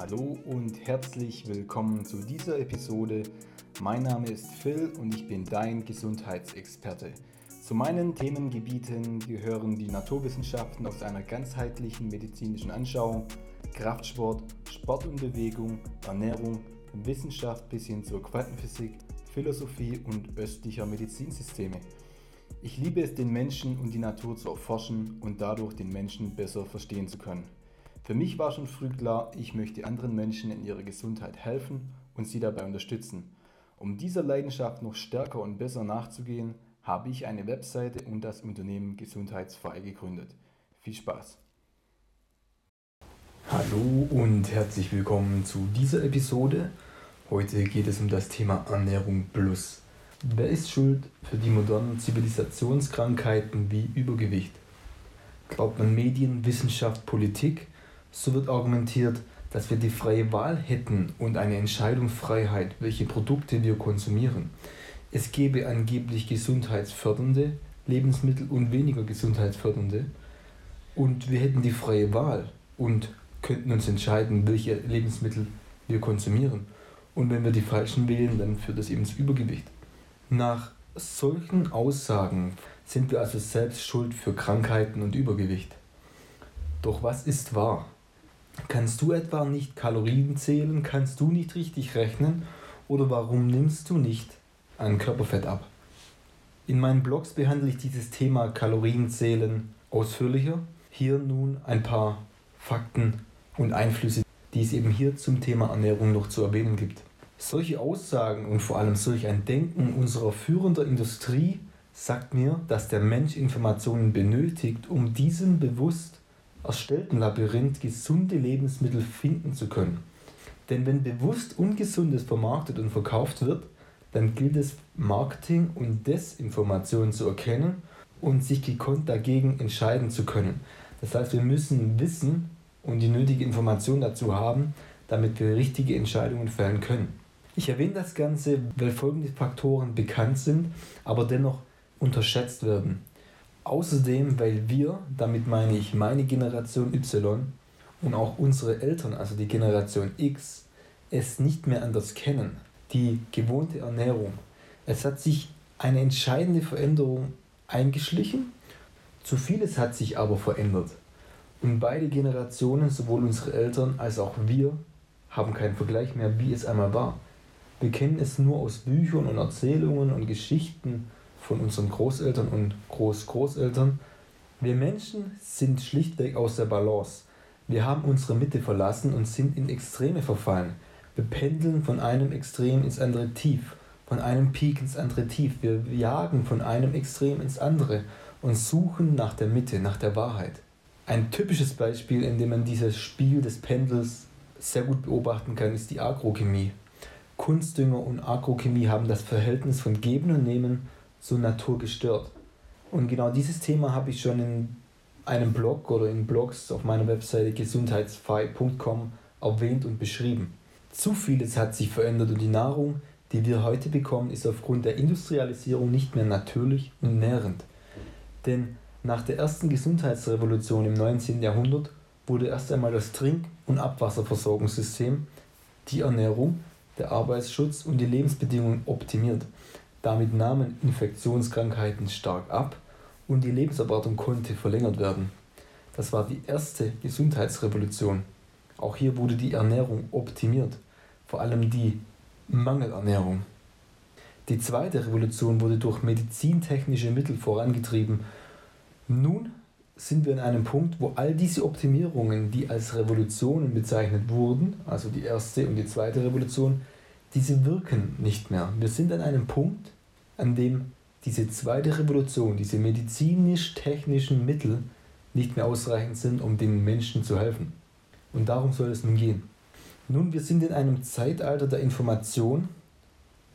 Hallo und herzlich willkommen zu dieser Episode. Mein Name ist Phil und ich bin dein Gesundheitsexperte. Zu meinen Themengebieten gehören die Naturwissenschaften aus einer ganzheitlichen medizinischen Anschauung, Kraftsport, Sport und Bewegung, Ernährung, Wissenschaft bis hin zur Quantenphysik, Philosophie und östlicher Medizinsysteme. Ich liebe es, den Menschen und die Natur zu erforschen und dadurch den Menschen besser verstehen zu können. Für mich war schon früh klar, ich möchte anderen Menschen in ihrer Gesundheit helfen und sie dabei unterstützen. Um dieser Leidenschaft noch stärker und besser nachzugehen, habe ich eine Webseite und das Unternehmen Gesundheitsfrei gegründet. Viel Spaß! Hallo und herzlich willkommen zu dieser Episode. Heute geht es um das Thema Ernährung Plus. Wer ist schuld für die modernen Zivilisationskrankheiten wie Übergewicht? Glaubt man Medien, Wissenschaft, Politik? So wird argumentiert, dass wir die freie Wahl hätten und eine Entscheidungsfreiheit, welche Produkte wir konsumieren. Es gäbe angeblich gesundheitsfördernde Lebensmittel und weniger gesundheitsfördernde. Und wir hätten die freie Wahl und könnten uns entscheiden, welche Lebensmittel wir konsumieren. Und wenn wir die falschen wählen, dann führt das eben zu Übergewicht. Nach solchen Aussagen sind wir also selbst schuld für Krankheiten und Übergewicht. Doch was ist wahr? Kannst du etwa nicht Kalorien zählen? Kannst du nicht richtig rechnen? Oder warum nimmst du nicht an Körperfett ab? In meinen Blogs behandle ich dieses Thema Kalorienzählen ausführlicher. Hier nun ein paar Fakten und Einflüsse, die es eben hier zum Thema Ernährung noch zu erwähnen gibt. Solche Aussagen und vor allem solch ein Denken unserer führenden Industrie sagt mir, dass der Mensch Informationen benötigt, um diesem bewusst erstellten Labyrinth gesunde Lebensmittel finden zu können. Denn wenn bewusst Ungesundes vermarktet und verkauft wird, dann gilt es Marketing und Desinformation zu erkennen und sich gekonnt dagegen entscheiden zu können. Das heißt, wir müssen wissen und die nötige Information dazu haben, damit wir richtige Entscheidungen fällen können. Ich erwähne das Ganze, weil folgende Faktoren bekannt sind, aber dennoch unterschätzt werden. Außerdem, weil wir, damit meine ich meine Generation Y und auch unsere Eltern, also die Generation X, es nicht mehr anders kennen. Die gewohnte Ernährung. Es hat sich eine entscheidende Veränderung eingeschlichen. Zu vieles hat sich aber verändert. Und beide Generationen, sowohl unsere Eltern als auch wir, haben keinen Vergleich mehr, wie es einmal war. Wir kennen es nur aus Büchern und Erzählungen und Geschichten von unseren Großeltern und Großgroßeltern. Wir Menschen sind schlichtweg aus der Balance. Wir haben unsere Mitte verlassen und sind in Extreme verfallen. Wir pendeln von einem Extrem ins andere Tief, von einem Peak ins andere Tief. Wir jagen von einem Extrem ins andere und suchen nach der Mitte, nach der Wahrheit. Ein typisches Beispiel, in dem man dieses Spiel des Pendels sehr gut beobachten kann, ist die Agrochemie. Kunstdünger und Agrochemie haben das Verhältnis von Geben und Nehmen so naturgestört. Und genau dieses Thema habe ich schon in einem Blog oder in Blogs auf meiner Webseite gesundheitsfrei.com erwähnt und beschrieben. Zu vieles hat sich verändert und die Nahrung, die wir heute bekommen, ist aufgrund der Industrialisierung nicht mehr natürlich und nährend. Denn nach der ersten Gesundheitsrevolution im 19. Jahrhundert wurde erst einmal das Trink- und Abwasserversorgungssystem, die Ernährung, der Arbeitsschutz und die Lebensbedingungen optimiert. Damit nahmen Infektionskrankheiten stark ab und die Lebenserwartung konnte verlängert werden. Das war die erste Gesundheitsrevolution. Auch hier wurde die Ernährung optimiert, vor allem die Mangelernährung. Die zweite Revolution wurde durch medizintechnische Mittel vorangetrieben. Nun sind wir an einem Punkt, wo all diese Optimierungen, die als Revolutionen bezeichnet wurden, also die erste und die zweite Revolution, diese wirken nicht mehr. Wir sind an einem Punkt, an dem diese zweite Revolution, diese medizinisch-technischen Mittel nicht mehr ausreichend sind, um den Menschen zu helfen. Und darum soll es nun gehen. Nun, wir sind in einem Zeitalter der Information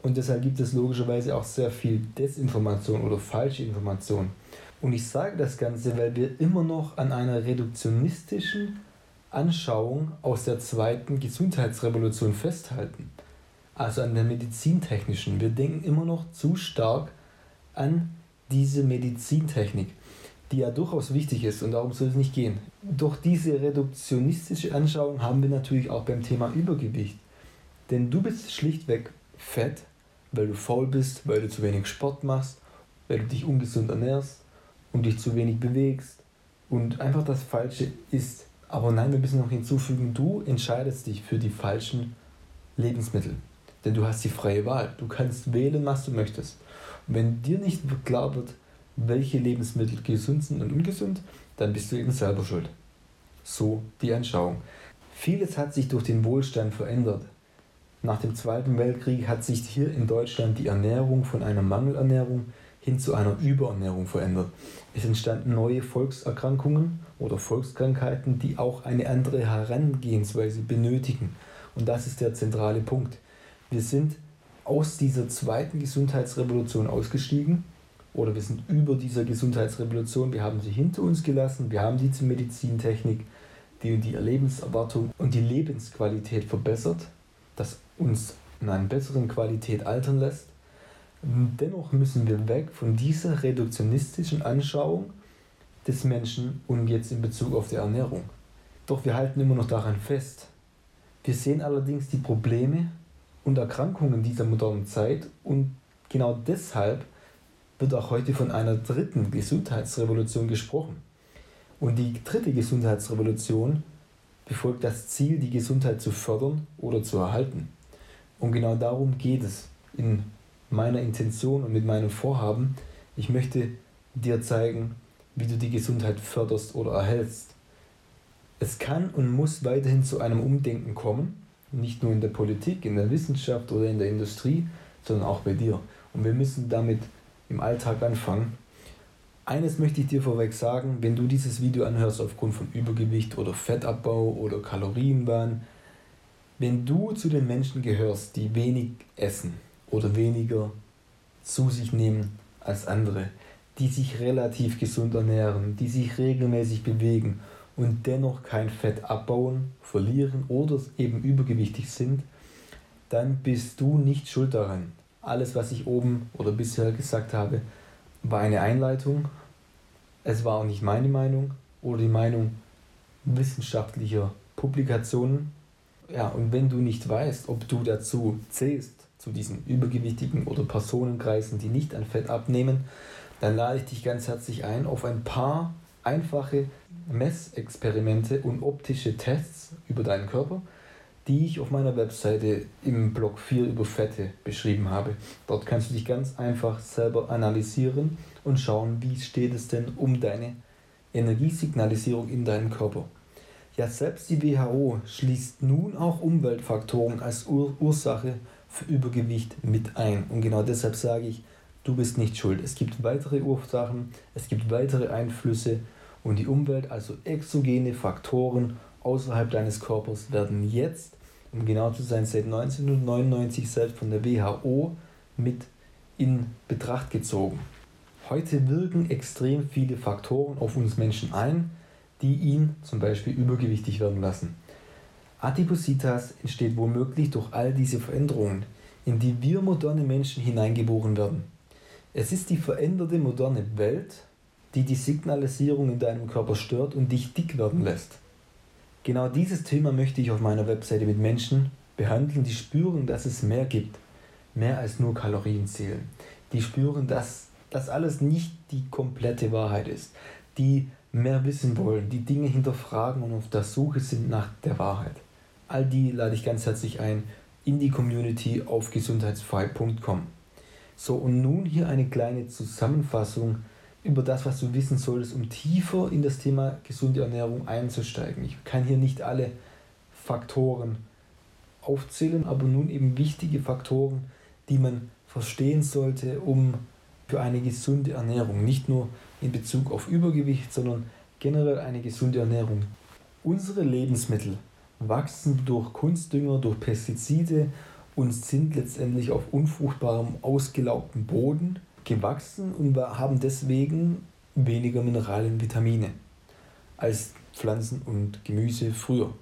und deshalb gibt es logischerweise auch sehr viel Desinformation oder falsche Information. Und ich sage das Ganze, weil wir immer noch an einer reduktionistischen Anschauung aus der zweiten Gesundheitsrevolution festhalten also an der medizintechnischen. Wir denken immer noch zu stark an diese Medizintechnik. die ja durchaus wichtig ist und darum soll es nicht gehen. Durch diese reduktionistische Anschauung haben wir natürlich auch beim Thema Übergewicht. Denn du bist schlichtweg fett, weil du faul bist, weil du zu wenig Sport machst, weil du dich ungesund ernährst und dich zu wenig bewegst und einfach das Falsche ist. Aber nein, wir müssen noch hinzufügen, du entscheidest dich für die falschen Lebensmittel. Denn du hast die freie Wahl. Du kannst wählen, was du möchtest. Und wenn dir nicht klar wird, welche Lebensmittel gesund sind und ungesund, dann bist du eben selber schuld. So die Anschauung. Vieles hat sich durch den Wohlstand verändert. Nach dem Zweiten Weltkrieg hat sich hier in Deutschland die Ernährung von einer Mangelernährung hin zu einer Überernährung verändert. Es entstanden neue Volkserkrankungen oder Volkskrankheiten, die auch eine andere Herangehensweise benötigen. Und das ist der zentrale Punkt. Wir sind aus dieser zweiten Gesundheitsrevolution ausgestiegen oder wir sind über dieser Gesundheitsrevolution, wir haben sie hinter uns gelassen, wir haben diese Medizintechnik, die die Lebenserwartung und die Lebensqualität verbessert, das uns in einer besseren Qualität altern lässt. Dennoch müssen wir weg von dieser reduktionistischen Anschauung des Menschen und jetzt in Bezug auf die Ernährung. Doch wir halten immer noch daran fest. Wir sehen allerdings die Probleme und Erkrankungen dieser modernen Zeit und genau deshalb wird auch heute von einer dritten Gesundheitsrevolution gesprochen. Und die dritte Gesundheitsrevolution befolgt das Ziel, die Gesundheit zu fördern oder zu erhalten. Und genau darum geht es in meiner Intention und mit meinem Vorhaben. Ich möchte dir zeigen, wie du die Gesundheit förderst oder erhältst. Es kann und muss weiterhin zu einem Umdenken kommen, nicht nur in der Politik, in der Wissenschaft oder in der Industrie, sondern auch bei dir. Und wir müssen damit im Alltag anfangen. Eines möchte ich dir vorweg sagen, wenn du dieses Video anhörst aufgrund von Übergewicht oder Fettabbau oder Kalorienwahn, wenn du zu den Menschen gehörst, die wenig essen oder weniger zu sich nehmen als andere, die sich relativ gesund ernähren, die sich regelmäßig bewegen und dennoch kein Fett abbauen, verlieren oder eben übergewichtig sind, dann bist du nicht schuld daran. Alles, was ich oben oder bisher gesagt habe, war eine Einleitung. Es war auch nicht meine Meinung oder die Meinung wissenschaftlicher Publikationen. Ja, und wenn du nicht weißt, ob du dazu zählst, zu diesen übergewichtigen oder Personenkreisen, die nicht an Fett abnehmen, dann lade ich dich ganz herzlich ein auf ein paar einfache Messexperimente und optische Tests über deinen Körper, die ich auf meiner Webseite im Blog 4 über Fette beschrieben habe. Dort kannst du dich ganz einfach selber analysieren und schauen, wie steht es denn um deine Energiesignalisierung in deinem Körper. Ja, selbst die WHO schließt nun auch Umweltfaktoren als Ur Ursache für Übergewicht mit ein. Und genau deshalb sage ich, du bist nicht schuld. Es gibt weitere Ursachen, es gibt weitere Einflüsse und die Umwelt, also exogene Faktoren außerhalb deines Körpers werden jetzt, um genau zu sein, seit 1999 selbst von der WHO mit in Betracht gezogen. Heute wirken extrem viele Faktoren auf uns Menschen ein, die ihn zum Beispiel übergewichtig werden lassen. Adipositas entsteht womöglich durch all diese Veränderungen, in die wir moderne Menschen hineingeboren werden. Es ist die veränderte moderne Welt, die die Signalisierung in deinem Körper stört und dich dick werden lässt. Genau dieses Thema möchte ich auf meiner Webseite mit Menschen behandeln, die spüren, dass es mehr gibt, mehr als nur Kalorien zählen. Die spüren, dass das alles nicht die komplette Wahrheit ist, die mehr wissen wollen, die Dinge hinterfragen und auf der Suche sind nach der Wahrheit. All die lade ich ganz herzlich ein in die Community auf gesundheitsfrei.com. So, und nun hier eine kleine Zusammenfassung über das, was du wissen solltest, um tiefer in das Thema gesunde Ernährung einzusteigen. Ich kann hier nicht alle Faktoren aufzählen, aber nun eben wichtige Faktoren, die man verstehen sollte, um für eine gesunde Ernährung, nicht nur in Bezug auf Übergewicht, sondern generell eine gesunde Ernährung. Unsere Lebensmittel wachsen durch Kunstdünger, durch Pestizide und sind letztendlich auf unfruchtbarem, ausgelaugtem Boden gewachsen und haben deswegen weniger Mineralien und Vitamine als Pflanzen und Gemüse früher.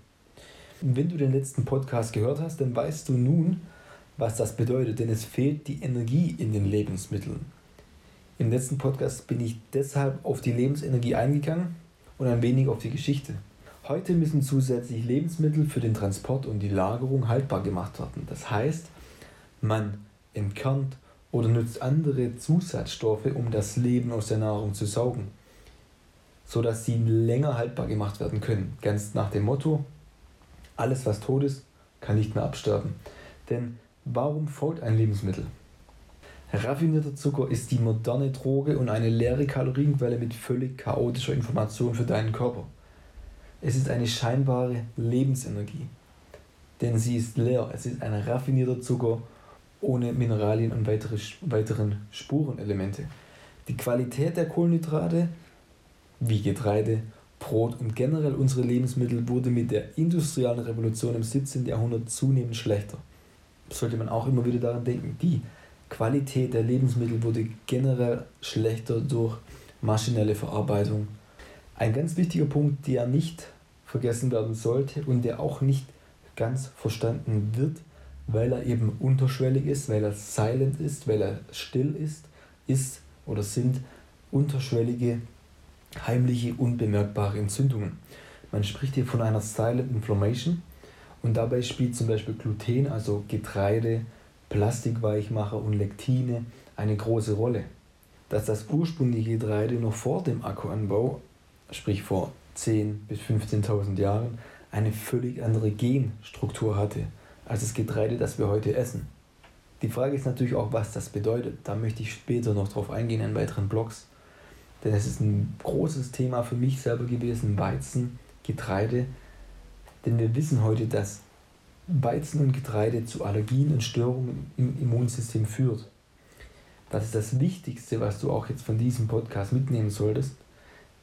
Wenn du den letzten Podcast gehört hast, dann weißt du nun, was das bedeutet, denn es fehlt die Energie in den Lebensmitteln. Im letzten Podcast bin ich deshalb auf die Lebensenergie eingegangen und ein wenig auf die Geschichte. Heute müssen zusätzlich Lebensmittel für den Transport und die Lagerung haltbar gemacht werden. Das heißt, man entkernt oder nutzt andere Zusatzstoffe, um das Leben aus der Nahrung zu saugen, sodass sie länger haltbar gemacht werden können. Ganz nach dem Motto, alles was tot ist, kann nicht mehr absterben. Denn warum fault ein Lebensmittel? Raffinierter Zucker ist die moderne Droge und eine leere Kalorienquelle mit völlig chaotischer Information für deinen Körper. Es ist eine scheinbare Lebensenergie, denn sie ist leer. Es ist ein raffinierter Zucker ohne Mineralien und weitere, weiteren Spurenelemente. Die Qualität der Kohlenhydrate, wie Getreide, Brot und generell unsere Lebensmittel wurde mit der industriellen Revolution im 17. Jahrhundert zunehmend schlechter. Sollte man auch immer wieder daran denken, die Qualität der Lebensmittel wurde generell schlechter durch maschinelle Verarbeitung. Ein ganz wichtiger Punkt, der nicht vergessen werden sollte und der auch nicht ganz verstanden wird, weil er eben unterschwellig ist, weil er silent ist, weil er still ist, ist oder sind unterschwellige, heimliche, unbemerkbare Entzündungen. Man spricht hier von einer Silent Inflammation und dabei spielt zum Beispiel Gluten, also Getreide, Plastikweichmacher und Lektine eine große Rolle. Dass das ursprüngliche Getreide noch vor dem Akkuanbau, sprich vor 10.000 bis 15.000 Jahren, eine völlig andere Genstruktur hatte als das Getreide, das wir heute essen. Die Frage ist natürlich auch, was das bedeutet. Da möchte ich später noch drauf eingehen in weiteren Blogs. Denn es ist ein großes Thema für mich selber gewesen, Weizen, Getreide. Denn wir wissen heute, dass Weizen und Getreide zu Allergien und Störungen im Immunsystem führt. Das ist das Wichtigste, was du auch jetzt von diesem Podcast mitnehmen solltest,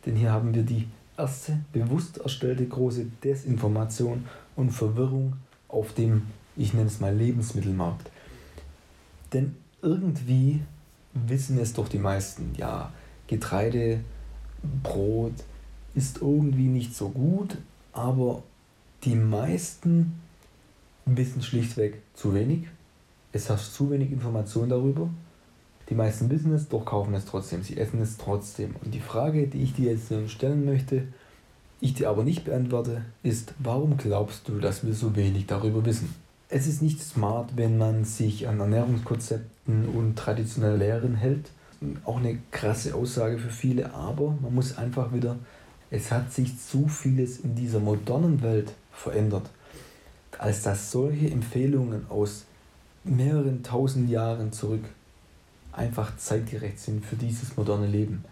denn hier haben wir die erste bewusst erstellte große Desinformation und Verwirrung auf dem, ich nenne es mal, Lebensmittelmarkt. Denn irgendwie wissen es doch die meisten, ja, Getreide, Brot ist irgendwie nicht so gut, aber die meisten wissen schlichtweg zu wenig. Es herrscht zu wenig Information darüber. Die meisten wissen es, doch kaufen es trotzdem. Sie essen es trotzdem. Und die Frage, die ich dir jetzt stellen möchte, ich dir aber nicht beantworte, ist, warum glaubst du, dass wir so wenig darüber wissen? Es ist nicht smart, wenn man sich an Ernährungskonzepten und traditionelle Lehren hält. Auch eine krasse Aussage für viele, aber man muss einfach wieder, es hat sich zu vieles in dieser modernen Welt verändert als dass solche Empfehlungen aus mehreren tausend Jahren zurück einfach zeitgerecht sind für dieses moderne Leben.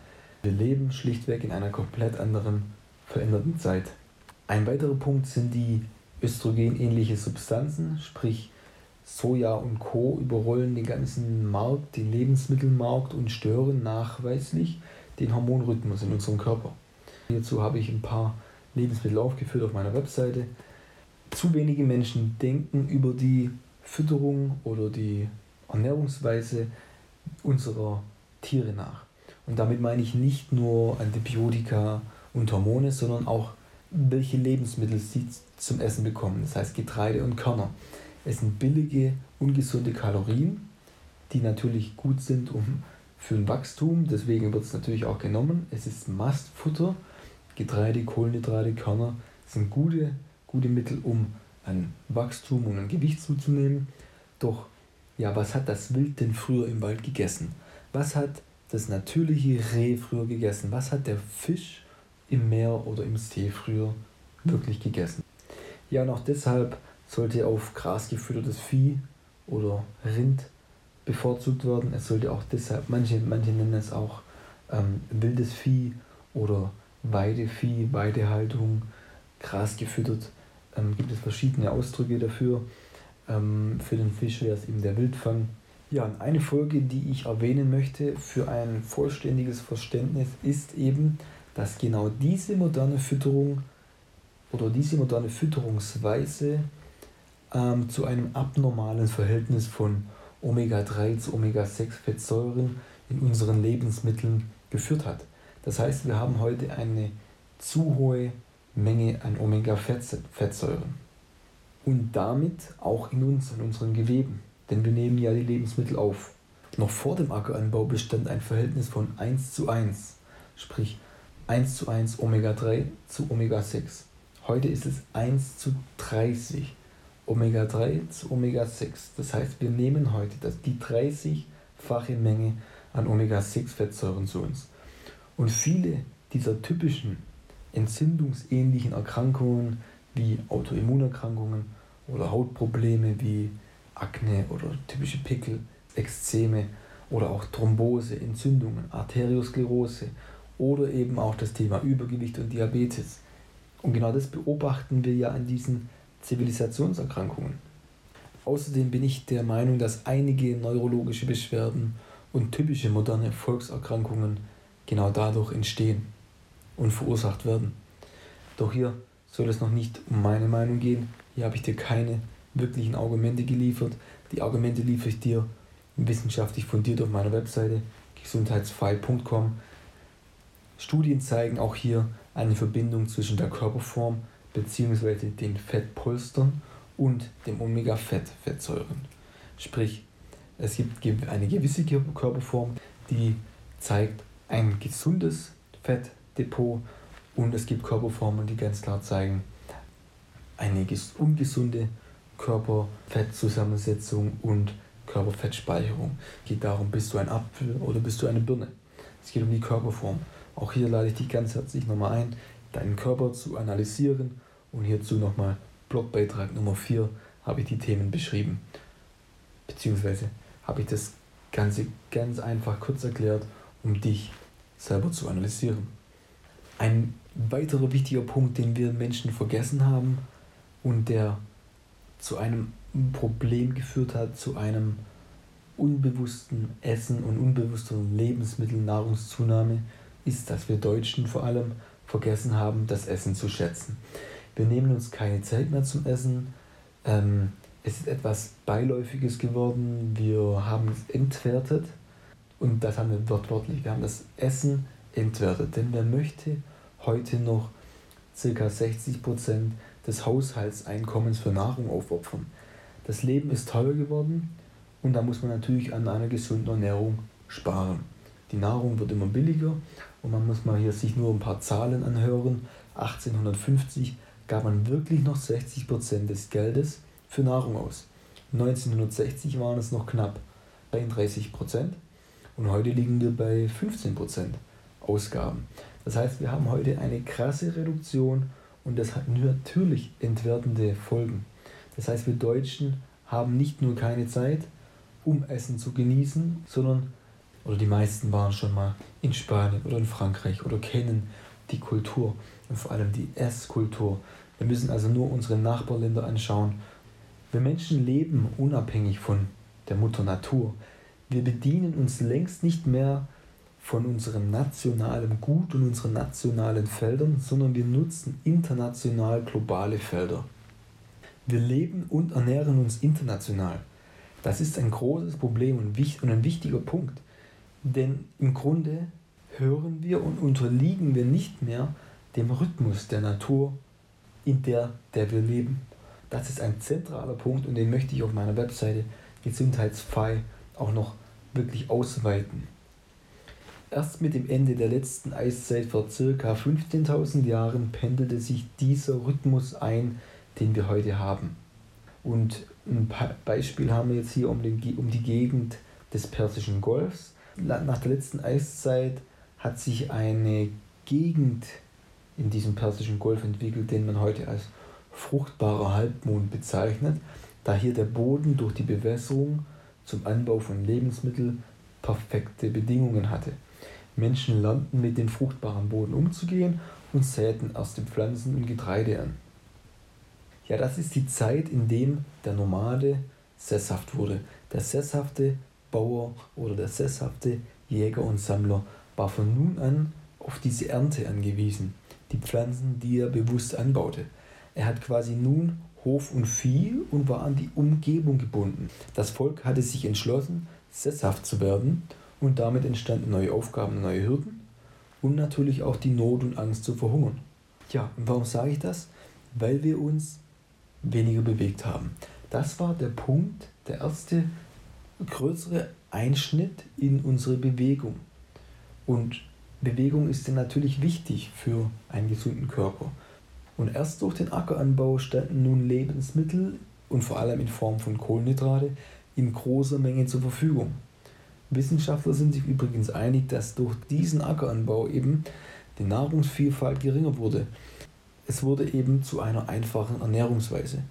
Wir leben schlichtweg in einer komplett anderen, veränderten Zeit. Ein weiterer Punkt sind die östrogenähnliche Substanzen, sprich Soja und Co. überrollen den ganzen Markt, den Lebensmittelmarkt und stören nachweislich den Hormonrhythmus in unserem Körper. Hierzu habe ich ein paar Lebensmittel aufgeführt auf meiner Webseite zu wenige Menschen denken über die Fütterung oder die Ernährungsweise unserer Tiere nach. Und damit meine ich nicht nur Antibiotika und Hormone, sondern auch welche Lebensmittel sie zum Essen bekommen. Das heißt Getreide und Körner. Es sind billige, ungesunde Kalorien, die natürlich gut sind um für ein Wachstum. Deswegen wird es natürlich auch genommen. Es ist Mastfutter. Getreide, Kohlenhydrate, Körner sind gute gute Mittel, um an Wachstum und an Gewicht zuzunehmen. Doch, ja, was hat das Wild denn früher im Wald gegessen? Was hat das natürliche Reh früher gegessen? Was hat der Fisch im Meer oder im See früher wirklich gegessen? Ja, und auch deshalb sollte auf Gras gefüttertes Vieh oder Rind bevorzugt werden. Es sollte auch deshalb, manche, manche nennen es auch ähm, wildes Vieh oder Weidevieh, Weidehaltung, Gras gefüttert ähm, gibt es verschiedene Ausdrücke dafür. Ähm, für den Fisch wäre es eben der Wildfang. Ja, eine Folge, die ich erwähnen möchte für ein vollständiges Verständnis, ist eben, dass genau diese moderne Fütterung oder diese moderne Fütterungsweise ähm, zu einem abnormalen Verhältnis von Omega-3 zu Omega-6-Fettsäuren in unseren Lebensmitteln geführt hat. Das heißt, wir haben heute eine zu hohe Menge an Omega-Fettsäuren. Und damit auch in uns, in unseren Geweben. Denn wir nehmen ja die Lebensmittel auf. Noch vor dem Ackeranbau bestand ein Verhältnis von 1 zu 1, sprich 1 zu 1 Omega-3 zu Omega-6. Heute ist es 1 zu 30 Omega-3 zu Omega-6. Das heißt, wir nehmen heute die 30-fache Menge an Omega-6-Fettsäuren zu uns. Und viele dieser typischen entzündungsähnlichen Erkrankungen wie Autoimmunerkrankungen oder Hautprobleme wie Akne oder typische Pickel, Ekzeme oder auch Thrombose, Entzündungen, Arteriosklerose oder eben auch das Thema Übergewicht und Diabetes. Und genau das beobachten wir ja an diesen Zivilisationserkrankungen. Außerdem bin ich der Meinung, dass einige neurologische Beschwerden und typische moderne Volkserkrankungen genau dadurch entstehen und verursacht werden. Doch hier soll es noch nicht um meine Meinung gehen. Hier habe ich dir keine wirklichen Argumente geliefert. Die Argumente liefere ich dir wissenschaftlich fundiert auf meiner Webseite gesundheitsfrei.com. Studien zeigen auch hier eine Verbindung zwischen der Körperform bzw. den Fettpolstern und dem Omega-Fett-Fettsäuren. Sprich, es gibt eine gewisse Körperform, die zeigt ein gesundes Fettdepot und es gibt Körperformen, die ganz klar zeigen eine ungesunde Körperfettzusammensetzung und Körperfettspeicherung. Es geht darum, bist du ein Apfel oder bist du eine Birne. Es geht um die Körperform. Auch hier lade ich dich ganz herzlich nochmal ein, deinen Körper zu analysieren und hierzu nochmal Blogbeitrag Nummer 4 habe ich die Themen beschrieben. Beziehungsweise habe ich das Ganze ganz einfach kurz erklärt, um dich selber zu analysieren. Ein weiterer wichtiger Punkt, den wir Menschen vergessen haben und der zu einem Problem geführt hat, zu einem unbewussten Essen und unbewusster Lebensmittelnahrungszunahme, ist, dass wir Deutschen vor allem vergessen haben, das Essen zu schätzen. Wir nehmen uns keine Zeit mehr zum Essen. Ähm, es ist etwas Beiläufiges geworden. Wir haben es entwertet. Und das haben wir wortwörtlich. Wir haben das Essen entwertet. Denn wer möchte heute noch ca. 60% des Haushaltseinkommens für Nahrung aufopfern? Das Leben ist teuer geworden und da muss man natürlich an einer gesunden Ernährung sparen. Die Nahrung wird immer billiger und man muss mal hier sich nur ein paar Zahlen anhören. 1850 gab man wirklich noch 60% des Geldes für Nahrung aus. 1960 waren es noch knapp 31% und heute liegen wir bei 15% Ausgaben. Das heißt, wir haben heute eine krasse Reduktion und das hat natürlich entwertende Folgen. Das heißt, wir Deutschen haben nicht nur keine Zeit, um Essen zu genießen, sondern, oder die meisten waren schon mal in Spanien oder in Frankreich oder kennen die Kultur und vor allem die Esskultur. Wir müssen also nur unsere Nachbarländer anschauen. Wir Menschen leben unabhängig von der Mutter Natur. Wir bedienen uns längst nicht mehr von unserem nationalen Gut und unseren nationalen Feldern, sondern wir nutzen international globale Felder. Wir leben und ernähren uns international. Das ist ein großes Problem und ein wichtiger Punkt. Denn im Grunde hören wir und unterliegen wir nicht mehr dem Rhythmus der Natur, in der, der wir leben. Das ist ein zentraler Punkt und den möchte ich auf meiner Webseite gesundheitsfrei auch noch wirklich ausweiten. Erst mit dem Ende der letzten Eiszeit vor ca. 15.000 Jahren pendelte sich dieser Rhythmus ein, den wir heute haben. Und ein Beispiel haben wir jetzt hier um, den, um die Gegend des Persischen Golfs. Nach der letzten Eiszeit hat sich eine Gegend in diesem Persischen Golf entwickelt, den man heute als fruchtbarer Halbmond bezeichnet, da hier der Boden durch die Bewässerung zum Anbau von Lebensmitteln perfekte Bedingungen hatte. Menschen lernten mit dem fruchtbaren Boden umzugehen und säten erste Pflanzen und Getreide an. Ja, das ist die Zeit, in dem der Nomade sesshaft wurde. Der sesshafte Bauer oder der sesshafte Jäger und Sammler war von nun an auf diese Ernte angewiesen, die Pflanzen, die er bewusst anbaute. Er hat quasi nun Hof und Vieh und war an die Umgebung gebunden. Das Volk hatte sich entschlossen, sesshaft zu werden und damit entstanden neue Aufgaben, neue Hürden und natürlich auch die Not und Angst zu verhungern. Ja, und warum sage ich das? Weil wir uns weniger bewegt haben. Das war der Punkt, der erste größere Einschnitt in unsere Bewegung. Und Bewegung ist natürlich wichtig für einen gesunden Körper. Und erst durch den Ackeranbau standen nun Lebensmittel und vor allem in Form von Kohlenhydrate in großer Menge zur Verfügung. Wissenschaftler sind sich übrigens einig, dass durch diesen Ackeranbau eben die Nahrungsvielfalt geringer wurde. Es wurde eben zu einer einfachen Ernährungsweise.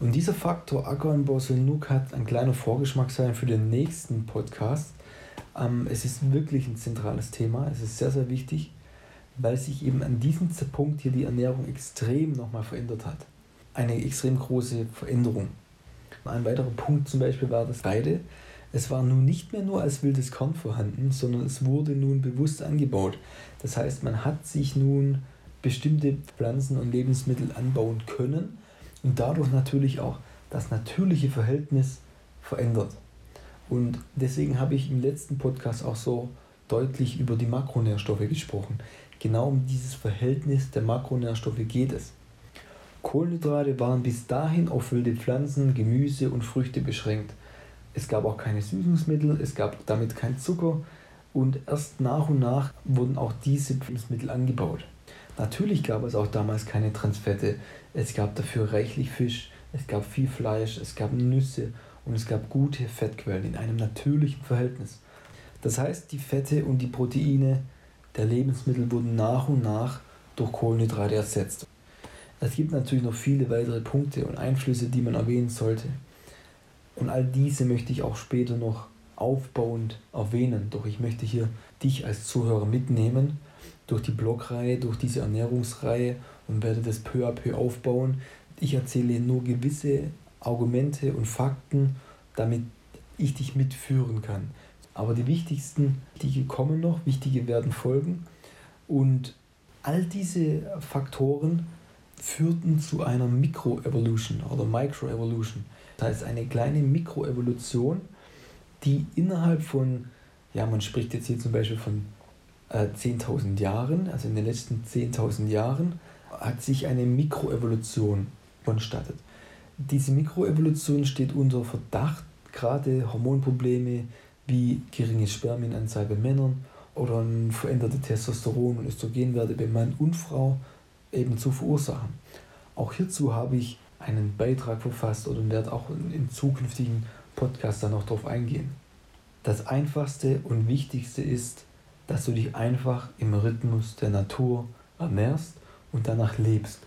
Und dieser Faktor Ackeranbau soll nur ein kleiner Vorgeschmack sein für den nächsten Podcast. Ähm, es ist wirklich ein zentrales Thema, es ist sehr, sehr wichtig, weil sich eben an diesem Punkt hier die Ernährung extrem nochmal verändert hat. Eine extrem große Veränderung. Ein weiterer Punkt zum Beispiel war das Reide. Es war nun nicht mehr nur als wildes Korn vorhanden, sondern es wurde nun bewusst angebaut. Das heißt, man hat sich nun bestimmte Pflanzen und Lebensmittel anbauen können und dadurch natürlich auch das natürliche Verhältnis verändert. Und deswegen habe ich im letzten Podcast auch so deutlich über die Makronährstoffe gesprochen. Genau um dieses Verhältnis der Makronährstoffe geht es. Kohlenhydrate waren bis dahin auf wilde Pflanzen, Gemüse und Früchte beschränkt. Es gab auch keine Süßungsmittel, es gab damit kein Zucker und erst nach und nach wurden auch diese Lebensmittel angebaut. Natürlich gab es auch damals keine Transfette, es gab dafür reichlich Fisch, es gab viel Fleisch, es gab Nüsse und es gab gute Fettquellen in einem natürlichen Verhältnis. Das heißt, die Fette und die Proteine der Lebensmittel wurden nach und nach durch Kohlenhydrate ersetzt. Es gibt natürlich noch viele weitere Punkte und Einflüsse, die man erwähnen sollte. Und all diese möchte ich auch später noch aufbauend erwähnen. Doch ich möchte hier dich als Zuhörer mitnehmen durch die Blogreihe, durch diese Ernährungsreihe und werde das peu à peu aufbauen. Ich erzähle nur gewisse Argumente und Fakten, damit ich dich mitführen kann. Aber die wichtigsten, die kommen noch, wichtige werden folgen. Und all diese Faktoren führten zu einer Mikroevolution oder Microevolution. Das heißt eine kleine Mikroevolution, die innerhalb von, ja, man spricht jetzt hier zum Beispiel von äh, 10.000 Jahren, also in den letzten 10.000 Jahren, hat sich eine Mikroevolution vonstattet. Diese Mikroevolution steht unter Verdacht, gerade Hormonprobleme wie geringe Spermienanzahl bei Männern oder veränderte Testosteron- und Östrogenwerte bei Mann und Frau eben zu verursachen. Auch hierzu habe ich einen Beitrag verfasst oder werde auch in zukünftigen Podcasts dann noch darauf eingehen. Das Einfachste und Wichtigste ist, dass du dich einfach im Rhythmus der Natur ernährst und danach lebst.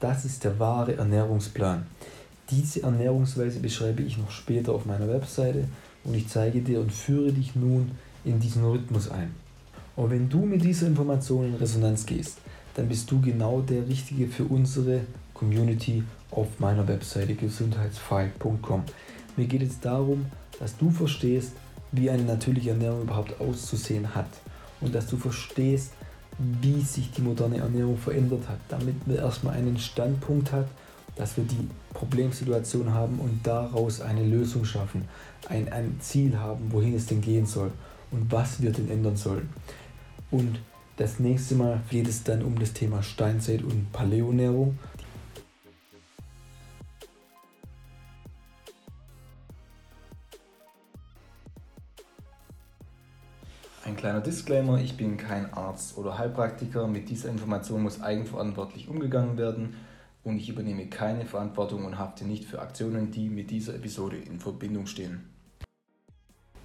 Das ist der wahre Ernährungsplan. Diese Ernährungsweise beschreibe ich noch später auf meiner Webseite und ich zeige dir und führe dich nun in diesen Rhythmus ein. Und wenn du mit dieser Information in Resonanz gehst, dann bist du genau der Richtige für unsere Community auf meiner Webseite gesundheitsfight.com. Mir geht es darum, dass du verstehst, wie eine natürliche Ernährung überhaupt auszusehen hat und dass du verstehst, wie sich die moderne Ernährung verändert hat, damit man erstmal einen Standpunkt hat, dass wir die Problemsituation haben und daraus eine Lösung schaffen, ein, ein Ziel haben, wohin es denn gehen soll und was wir denn ändern sollen. Und das nächste Mal geht es dann um das Thema Steinzeit und Paläonährung. Ein kleiner Disclaimer, ich bin kein Arzt oder Heilpraktiker. Mit dieser Information muss eigenverantwortlich umgegangen werden und ich übernehme keine Verantwortung und hafte nicht für Aktionen, die mit dieser Episode in Verbindung stehen.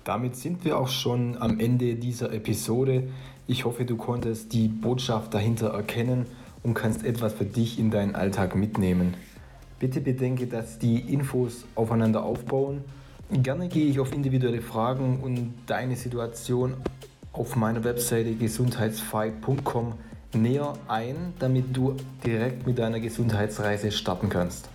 Damit sind wir auch schon am Ende dieser Episode. Ich hoffe, du konntest die Botschaft dahinter erkennen und kannst etwas für dich in deinen Alltag mitnehmen. Bitte bedenke, dass die Infos aufeinander aufbauen. Gerne gehe ich auf individuelle Fragen und deine Situation auf meiner Webseite gesundheitsfight.com näher ein, damit du direkt mit deiner Gesundheitsreise starten kannst.